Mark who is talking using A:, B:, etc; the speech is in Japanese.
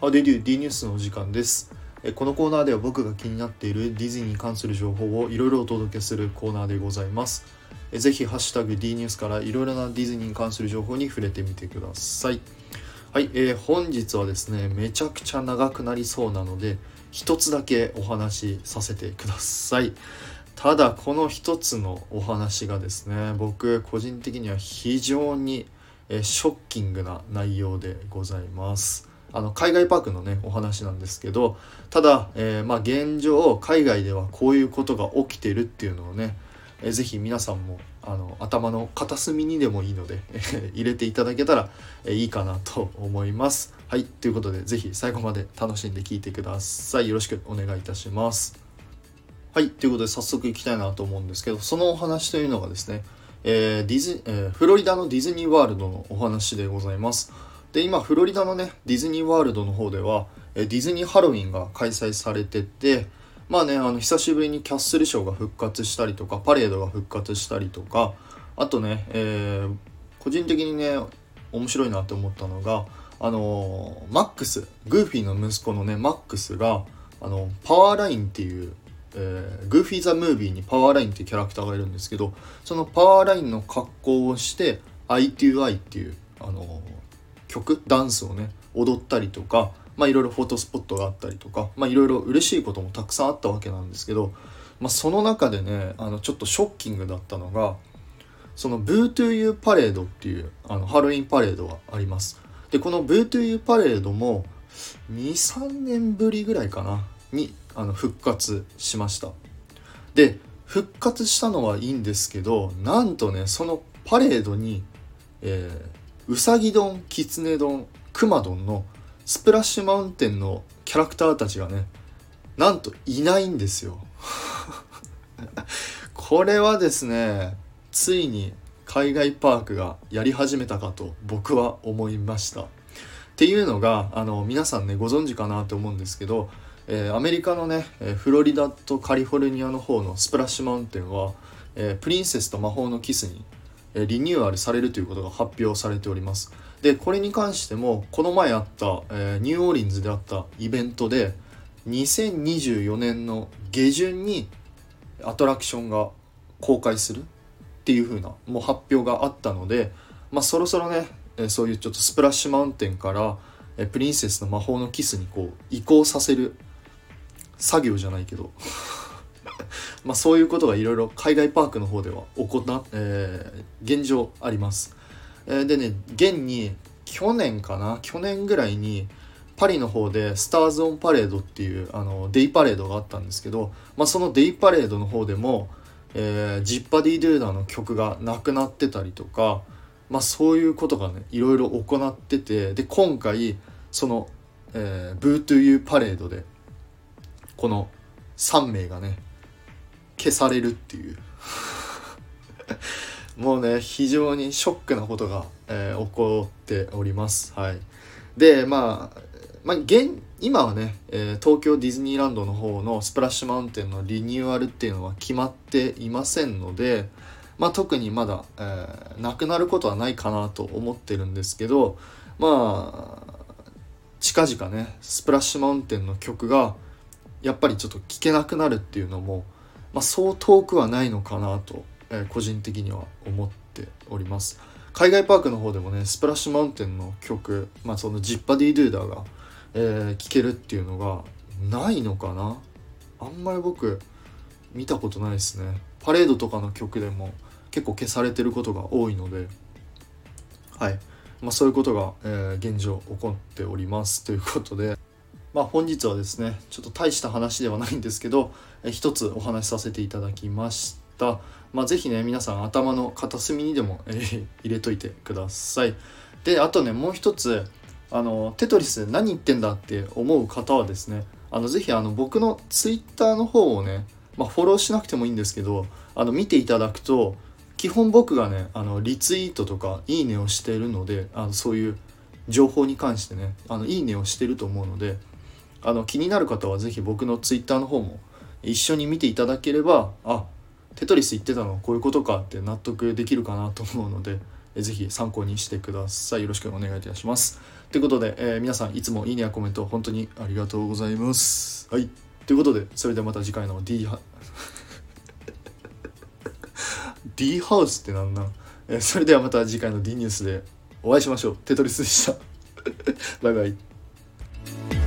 A: ハデデュー D ニュースのお時間です。このコーナーでは僕が気になっているディズニーに関する情報をいろいろお届けするコーナーでございます。ぜひハッシュタグ D ニュースからいろいろなディズニーに関する情報に触れてみてください。はい、えー本日はですね、めちゃくちゃ長くなりそうなので、一つだけお話しさせてください。ただこの一つのお話がですね僕個人的には非常にショッキングな内容でございますあの海外パークのねお話なんですけどただ、えーまあ、現状海外ではこういうことが起きてるっていうのをね、えーぜひ皆さんもあの頭の片隅にでもいいので 入れていただけたら、えーいいかなと思います。はいということでぜひ最後まで楽しんで聞いてください。よろしくお願いいたします。はい、ということで早速いきたいなと思うんですけど、そのお話というのがですね、えーディズえフロリダのディズニーワールドのお話でございます。で、今、フロリダのね、ディズニーワールドの方では、えディズニーハロウィンが開催されてて、まあね、あの、久しぶりにキャッスルショーが復活したりとか、パレードが復活したりとか、あとね、えー個人的にね、面白いなって思ったのが、あのーマックス、グーフィーの息子のね、マックスが、あの、パワーラインっていう、えーグーフィー・ザ・ムービーにパワーラインっていうキャラクターがいるんですけどそのパワーラインの格好をして「I2I」っていう、あの曲ダンスをね踊ったりとかまあいろいろフォトスポットがあったりとかまあいろいろ嬉しいこともたくさんあったわけなんですけど、まあ、その中でねあのちょっとショッキングだったのがその「ブートゥーユーパレード」っていうあのハロウィンパレードがあります。でこの「ブートゥーユーパレード」も23年ぶりぐらいかなにあの復活しました。で復活したのはいいんですけどなんとねそのパレードに、えー、うさぎ丼きつね丼くま丼のスプラッシュマウンテンのキャラクターたちがねなんといないんですよ。これはですねついに海外パークがやり始めたかと僕は思いました。っていうのがあの皆さんねご存知かなと思うんですけど、えーアメリカのねえフロリダとカリフォルニアの方のスプラッシュマウンテンは、えープリンセスと魔法のキスに、リニューアルされるということが発表されております。でこれに関してもこの前あった、えニューオーリンズであったイベントで2024年の下旬にアトラクションが公開するっていう風なもう発表があったので、まあ、そろそろねえそういうちょっとスプラッシュマウンテンからえプリンセスの魔法のキスにこう移行させる作業じゃないけどまあそういうことがいろいろ海外パークの方では行な、えー現状あります、えーでね現に去年かな？去年ぐらいにパリの方でスターズ・オン・パレードっていうあのデイパレードがあったんですけど、まあ、そのデイパレードの方でも、えージッパディ・ドゥーダーの曲がなくなってたりとか、まあ、そういうことがねいろいろ行っててで今回その、えー、ブートゥーユーパレードでこの3名がね消されるっていう。もうね非常にショックなことが、えー起こっております。はい。でまあまあ、現今はね、えー東京ディズニーランドの方のスプラッシュマウンテンのリニューアルっていうのは決まっていませんので、まあ、特にまだ、えーなくなることはないかなと思ってるんですけどまあ近々ねスプラッシュマウンテンの曲がやっぱりちょっと聴けなくなるっていうのも、まあ、そう遠くはないのかなと、えー個人的には思っております。海外パークの方でもねスプラッシュマウンテンの曲、まあ、そのジッパディ・ドゥーダーが、えー聴けるっていうのがないのかな？あんまり僕見たことないですね。パレードとかの曲でも結構消されてることが多いので。はい、まあ、そういうことが、えー現状起こっております。ということで。まあ本日はですねちょっと大した話ではないんですけど、一つお話しさせていただきました。まあ是非ね皆さん頭の片隅にでも、えー入れといてください。であとねもう一つあのテトリス何言ってんだって思う方はですねあのぜひあの僕のツイッターの方をね、まあ、フォローしなくてもいいんですけどあの見ていただくと基本僕がねあのリツイートとかいいねをしているのであのそういう情報に関してねあのいいねをしてると思うのであの気になる方はぜひ僕のツイッターの方も一緒に見ていただければあテトリス言ってたのこういうことかって納得できるかなと思うので ぜひ参考にしてください。よろしくお願いいたします。ということで、えー皆さんいつもいいねやコメント本当にありがとうございます。はい。ということでそれではまた次回の D ハ D ハウスってなんなん、えーそれではまた次回の D ニュースでお会いしましょう。テトリスでした。バイバイ。